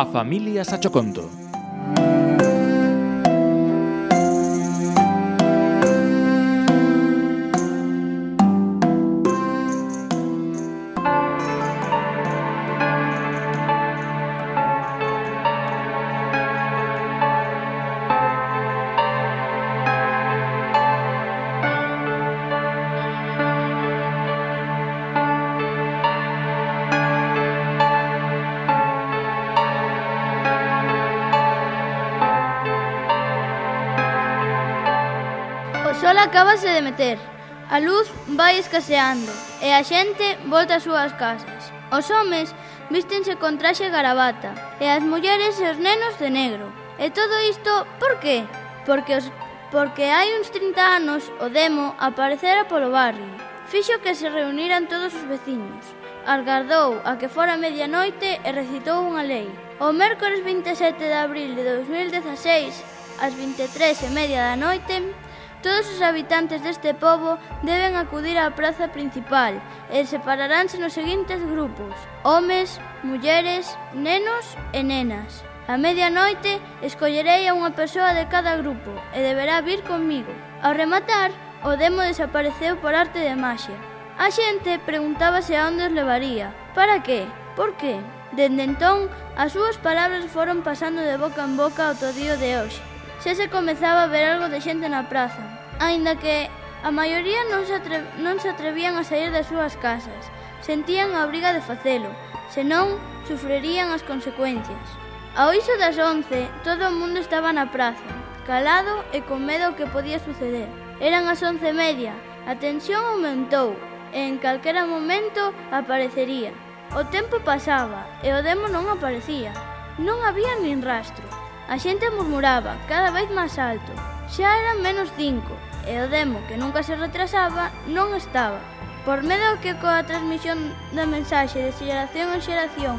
a Familias Achoconto. sol acabase de meter. A luz vai escaseando e a xente volta ás súas casas. Os homes vístense con traxe garabata e as mulleres e os nenos de negro. E todo isto por qué? Porque os porque hai uns 30 anos o demo aparecera polo barrio. Fixo que se reuniran todos os veciños. Algardou a que fora medianoite e recitou unha lei. O mércores 27 de abril de 2016, ás 23 e media da noite, Todos os habitantes deste pobo deben acudir á praza principal e separaránse nos seguintes grupos: homes, mulleres, nenos e nenas. A medianoite escollerei a unha persoa de cada grupo e deberá vir comigo. Ao rematar, o demo desapareceu por arte de maxia. A xente preguntábase a onde os levaría, para que, por que. Dende entón, as súas palabras foron pasando de boca en boca ao todío de hoxe xa se comezaba a ver algo de xente na praza, aínda que a maioría non se, atre, non se atrevían a sair das súas casas, sentían a obriga de facelo, senón sufrirían as consecuencias. Ao iso das 11, todo o mundo estaba na praza, calado e con medo que podía suceder. Eran as once e media, a tensión aumentou e en calquera momento aparecería. O tempo pasaba e o demo non aparecía. Non había nin rastro. A xente murmuraba, cada vez máis alto. Xa eran menos cinco, e o demo que nunca se retrasaba non estaba. Por medo que coa transmisión da mensaxe de xeración en xeración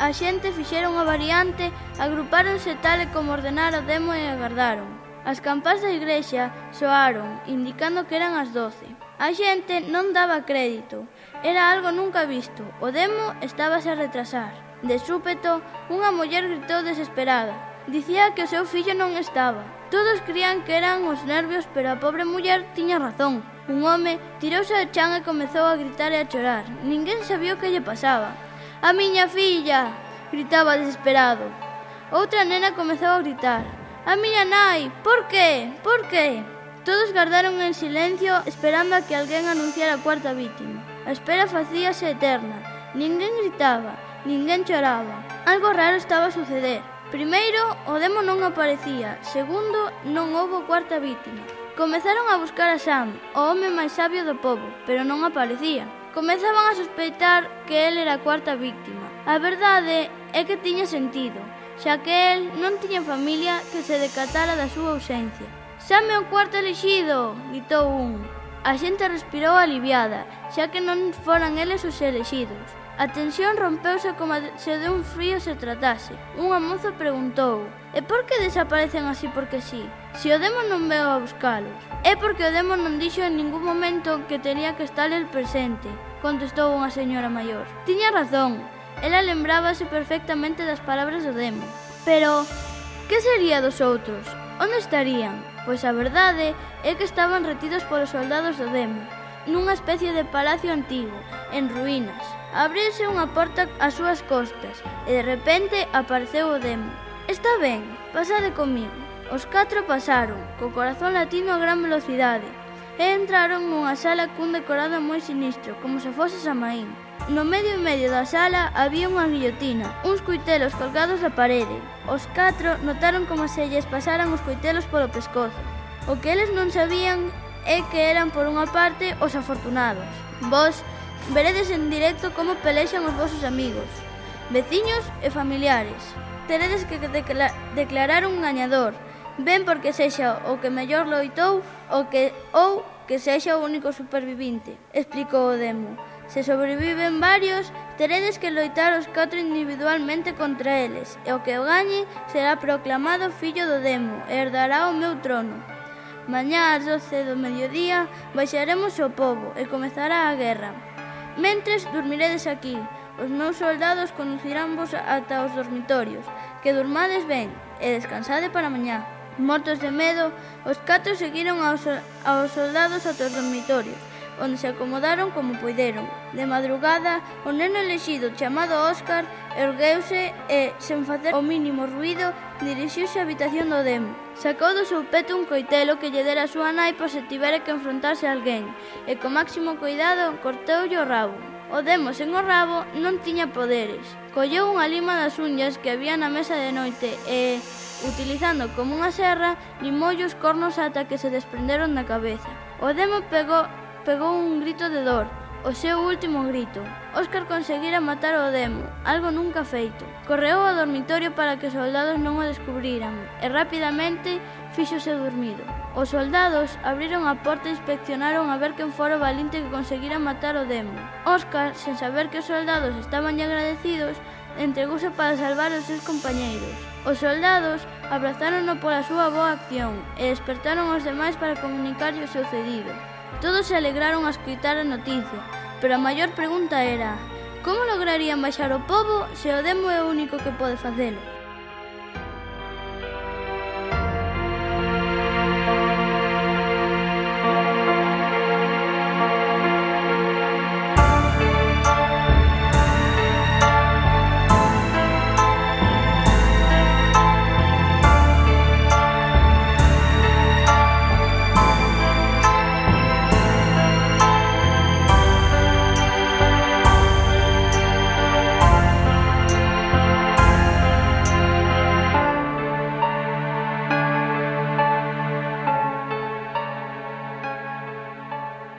a xente fixera unha variante, agrupáronse tal e como ordenara o demo e agardaron. As campás da igrexa soaron, indicando que eran as doce. A xente non daba crédito, era algo nunca visto, o demo estábase a retrasar. De súpeto, unha muller gritou desesperada. Dicía que o seu fillo non estaba. Todos crían que eran os nervios, pero a pobre muller tiña razón. Un home tirouse ao chan e comezou a gritar e a chorar. Ninguén sabía o que lle pasaba. A miña filla! gritaba desesperado. Outra nena comezou a gritar. A miña nai! Por qué? Por qué? Todos guardaron en silencio esperando a que alguén anunciara a cuarta vítima. A espera facíase eterna. Ninguén gritaba, ninguén choraba. Algo raro estaba a suceder. Primeiro, o demo non aparecía. Segundo, non houbo cuarta vítima. Comezaron a buscar a Sam, o home máis sabio do povo, pero non aparecía. Comezaban a sospeitar que el era a cuarta víctima. A verdade é que tiña sentido, xa que el non tiña familia que se decatara da súa ausencia. Sam é o cuarto elexido, gritou un. A xente respirou aliviada, xa que non foran eles os elexidos. A tensión rompeuse como se dun frío se tratase. Unha moza preguntou E por que desaparecen así porque sí? Se o demo non veo a buscalos É porque o demo non dixo en ningún momento que tenía que estar el presente Contestou unha señora maior Tiña razón, ela lembrábase perfectamente das palabras do demo Pero, que sería dos outros? Onde estarían? Pois a verdade é que estaban retidos polos soldados do demo nunha especie de palacio antigo, en ruínas. Abriuse unha porta ás súas costas e de repente apareceu o demo. Está ben, pasade comigo. Os catro pasaron, co corazón latino a gran velocidade, e entraron nunha sala cun decorado moi sinistro, como se fose Samaín. No medio e medio da sala había unha guillotina, uns coitelos colgados da parede. Os catro notaron como se lles pasaran os coitelos polo pescozo. O que eles non sabían é que eran por unha parte os afortunados. Vos veredes en directo como pelexan os vosos amigos, veciños e familiares. Teredes que decla declarar un gañador, ben porque sexa o que mellor loitou o que ou que sexa o único supervivinte, explicou o demo. Se sobreviven varios, teredes que loitar os catro individualmente contra eles, e o que o gañe será proclamado fillo do demo e herdará o meu trono. Mañá ás 12 do mediodía baixaremos o povo e comezará a guerra. Mentres dormiredes aquí, os meus soldados conducirán vos ata os dormitorios, que durmades ben e descansade para mañá. Mortos de medo, os catos seguiron aos, aos soldados ata os dormitorios, onde se acomodaron como poideron. De madrugada, o neno elexido chamado Óscar ergueuse e, sen facer o mínimo ruido, dirixiuse á habitación do demo. Sacou do seu peto un coitelo que lle dera a súa nai por se tivera que enfrontarse a alguén e co máximo cuidado corteulle o rabo. O demo sen o rabo non tiña poderes. Colleu unha lima das unhas que había na mesa de noite e, utilizando como unha serra, limoulle os cornos ata que se desprenderon da cabeza. O demo pegou, pegou un grito de dor, o seu último grito. Óscar conseguira matar o demo, algo nunca feito. Correu ao dormitorio para que os soldados non o descubriran e rapidamente fíxose dormido. Os soldados abriron a porta e inspeccionaron a ver quen fora o valinte que conseguira matar o demo. Óscar, sen saber que os soldados estaban agradecidos, entregouse para salvar os seus compañeiros. Os soldados abrazárono pola súa boa acción e despertaron os demais para comunicarlle o sucedido. Todos se alegraron a escutar a noticia, pero a maior pregunta era Como lograrían baixar o pobo se o demo é o único que pode facelo?